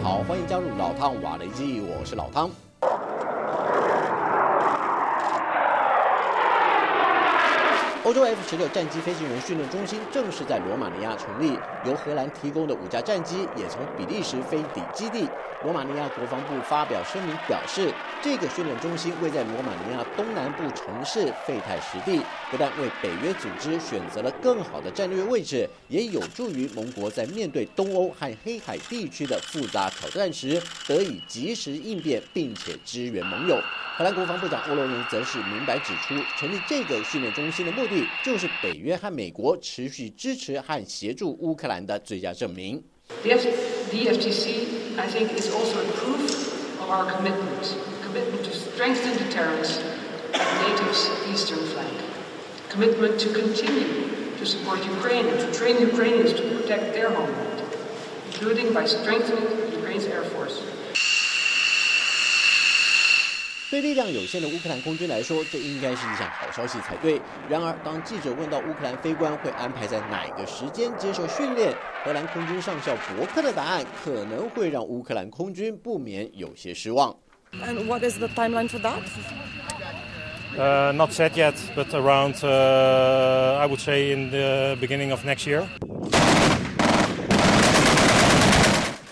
好，欢迎加入老汤瓦雷基，我是老汤。欧洲 F 十六战机飞行员训练中心正式在罗马尼亚成立，由荷兰提供的五架战机也从比利时飞抵基地。罗马尼亚国防部发表声明表示，这个训练中心位在罗马尼亚东南部城市费泰实地，不但为北约组织选择了更好的战略位置，也有助于盟国在面对东欧和黑海地区的复杂挑战时得以及时应变，并且支援盟友。荷兰国防部长欧罗宁则是明白指出，成立这个训练中心的目的，就是北约和美国持续支持和协助乌克兰的最佳证明。The FTC, I think, is also a proof of our commitment, commitment to strengthen deterrence at NATO's eastern flank, commitment to continue to support Ukraine and to train Ukrainians to protect their homeland, including by strengthening Ukraine's air force. 对力量有限的乌克兰空军来说，这应该是一项好消息才对。然而，当记者问到乌克兰飞官会安排在哪个时间接受训练，荷兰空军上校伯克的答案可能会让乌克兰空军不免有些失望。And what is the timeline for that? Uh, not set yet, but around, uh, I would say, in the beginning of next year.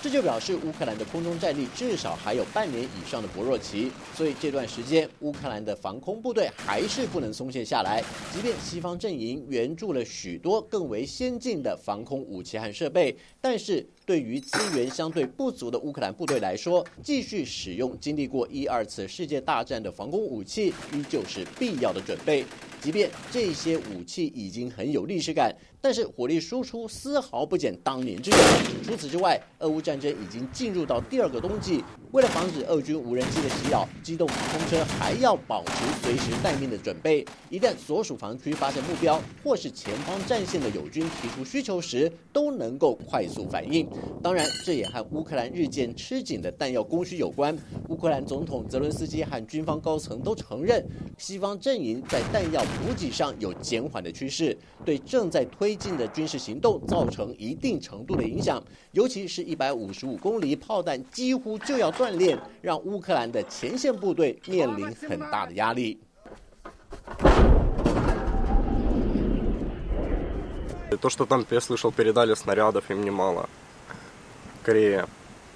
这就表示乌克兰的空中战力至少还有半年以上的薄弱期，所以这段时间乌克兰的防空部队还是不能松懈下来。即便西方阵营援助了许多更为先进的防空武器和设备，但是对于资源相对不足的乌克兰部队来说，继续使用经历过一二次世界大战的防空武器依旧是必要的准备。即便这些武器已经很有历史感，但是火力输出丝毫不减当年之勇。除此之外，俄乌战争已经进入到第二个冬季，为了防止俄军无人机的袭扰，机动普通车还要保持随时待命的准备。一旦所属防区发现目标，或是前方战线的友军提出需求时，都能够快速反应。当然，这也和乌克兰日渐吃紧的弹药供需有关。乌克兰总统泽伦斯基和军方高层都承认，西方阵营在弹药补给上有减缓的趋势，对正在推进的军事行动造成一定程度的影响。尤其是一百五十五公里炮弹几乎就要断裂，让乌克兰的前线部队面临很大的压力。 То, что там, я слышал, передали снарядов им немало. Корея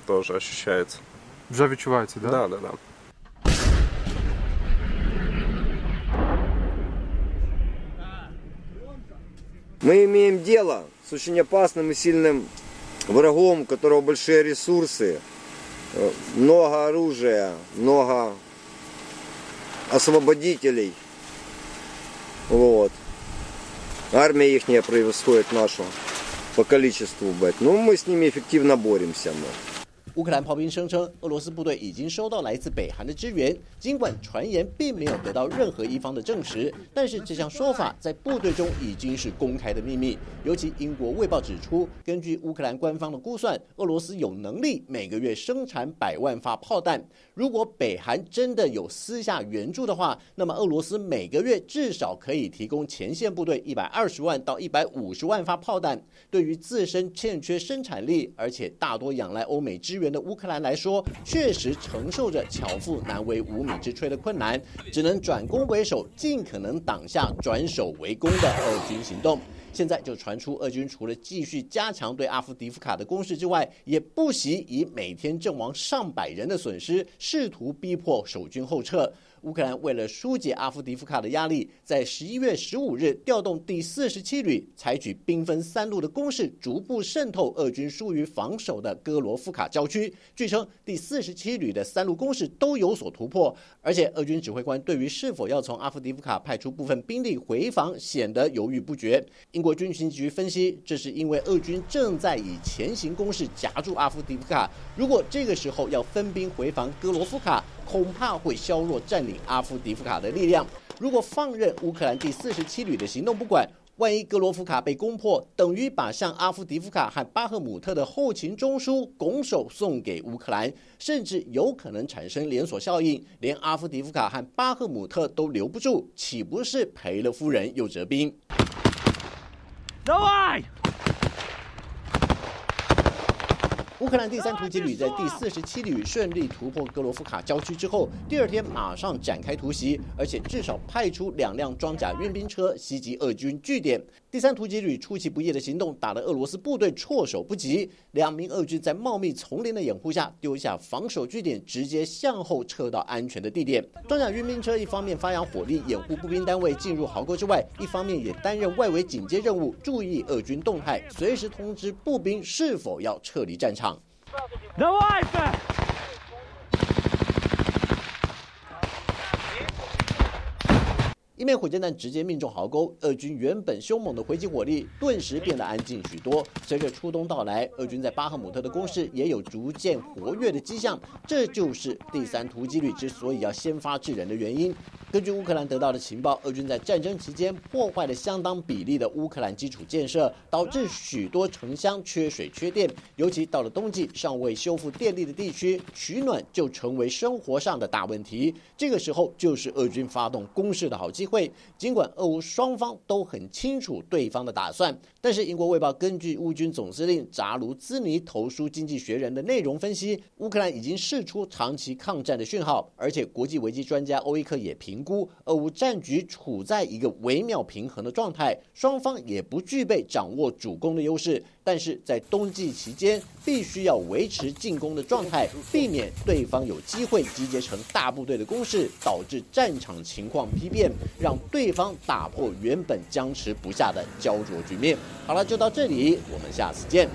тоже ощущается. Вже відчувається, да? Да, да, да. Мы имеем дело с очень опасным и сильным врагом, у которого большие ресурсы, э, много оружия, много освободителей. Вот. Армия их превосходит нашу по количеству, бать. Ну, мы с ними эффективно боремся. Мы. 乌克兰炮兵声称，俄罗斯部队已经收到来自北韩的支援。尽管传言并没有得到任何一方的证实，但是这项说法在部队中已经是公开的秘密。尤其英国《卫报》指出，根据乌克兰官方的估算，俄罗斯有能力每个月生产百万发炮弹。如果北韩真的有私下援助的话，那么俄罗斯每个月至少可以提供前线部队一百二十万到一百五十万发炮弹。对于自身欠缺生产力，而且大多仰赖欧美支援的乌克兰来说，确实承受着巧妇难为无米之炊的困难，只能转攻为守，尽可能挡下转守为攻的俄军行动。现在就传出，俄军除了继续加强对阿夫迪夫卡的攻势之外，也不惜以每天阵亡上百人的损失，试图逼迫守军后撤。乌克兰为了疏解阿夫迪夫卡的压力，在十一月十五日调动第四十七旅，采取兵分三路的攻势，逐步渗透俄军疏于防守的哥罗夫卡郊区。据称，第四十七旅的三路攻势都有所突破，而且俄军指挥官对于是否要从阿夫迪夫卡派出部分兵力回防，显得犹豫不决。英国军情局分析，这是因为俄军正在以前行攻势夹住阿夫迪夫卡，如果这个时候要分兵回防哥罗夫卡，恐怕会削弱占领阿夫迪夫卡的力量。如果放任乌克兰第四十七旅的行动不管万一格罗夫卡被攻破等于把向阿夫迪夫卡和巴赫姆特的后勤中枢拱手送给乌克兰甚至有可能产生连锁效应连阿夫迪夫卡和巴赫姆特都留不住岂不是赔了夫人又折兵？乌克兰第三突击旅在第四十七旅顺利突破格罗夫卡郊区之后，第二天马上展开突袭，而且至少派出两辆装甲运兵车袭击俄军据点。第三突击旅出其不意的行动，打得俄罗斯部队措手不及。两名俄军在茂密丛林的掩护下，丢下防守据点，直接向后撤到安全的地点。装甲运兵车一方面发扬火力，掩护步兵单位进入壕沟之外，一方面也担任外围警戒任务，注意俄军动态，随时通知步兵是否要撤离战场。Давай-то! 一枚火箭弹直接命中壕沟，俄军原本凶猛的回击火力顿时变得安静许多。随着初冬到来，俄军在巴赫姆特的攻势也有逐渐活跃的迹象，这就是第三突击旅之所以要先发制人的原因。根据乌克兰得到的情报，俄军在战争期间破坏了相当比例的乌克兰基础建设，导致许多城乡缺水缺电。尤其到了冬季，尚未修复电力的地区，取暖就成为生活上的大问题。这个时候，就是俄军发动攻势的好机会。会，尽管俄乌双方都很清楚对方的打算，但是英国卫报根据乌军总司令扎卢兹尼投书《经济学人》的内容分析，乌克兰已经试出长期抗战的讯号，而且国际危机专家欧伊克也评估，俄乌战局处在一个微妙平衡的状态，双方也不具备掌握主攻的优势。但是在冬季期间，必须要维持进攻的状态，避免对方有机会集结成大部队的攻势，导致战场情况批变，让对方打破原本僵持不下的焦灼局面。好了，就到这里，我们下次见。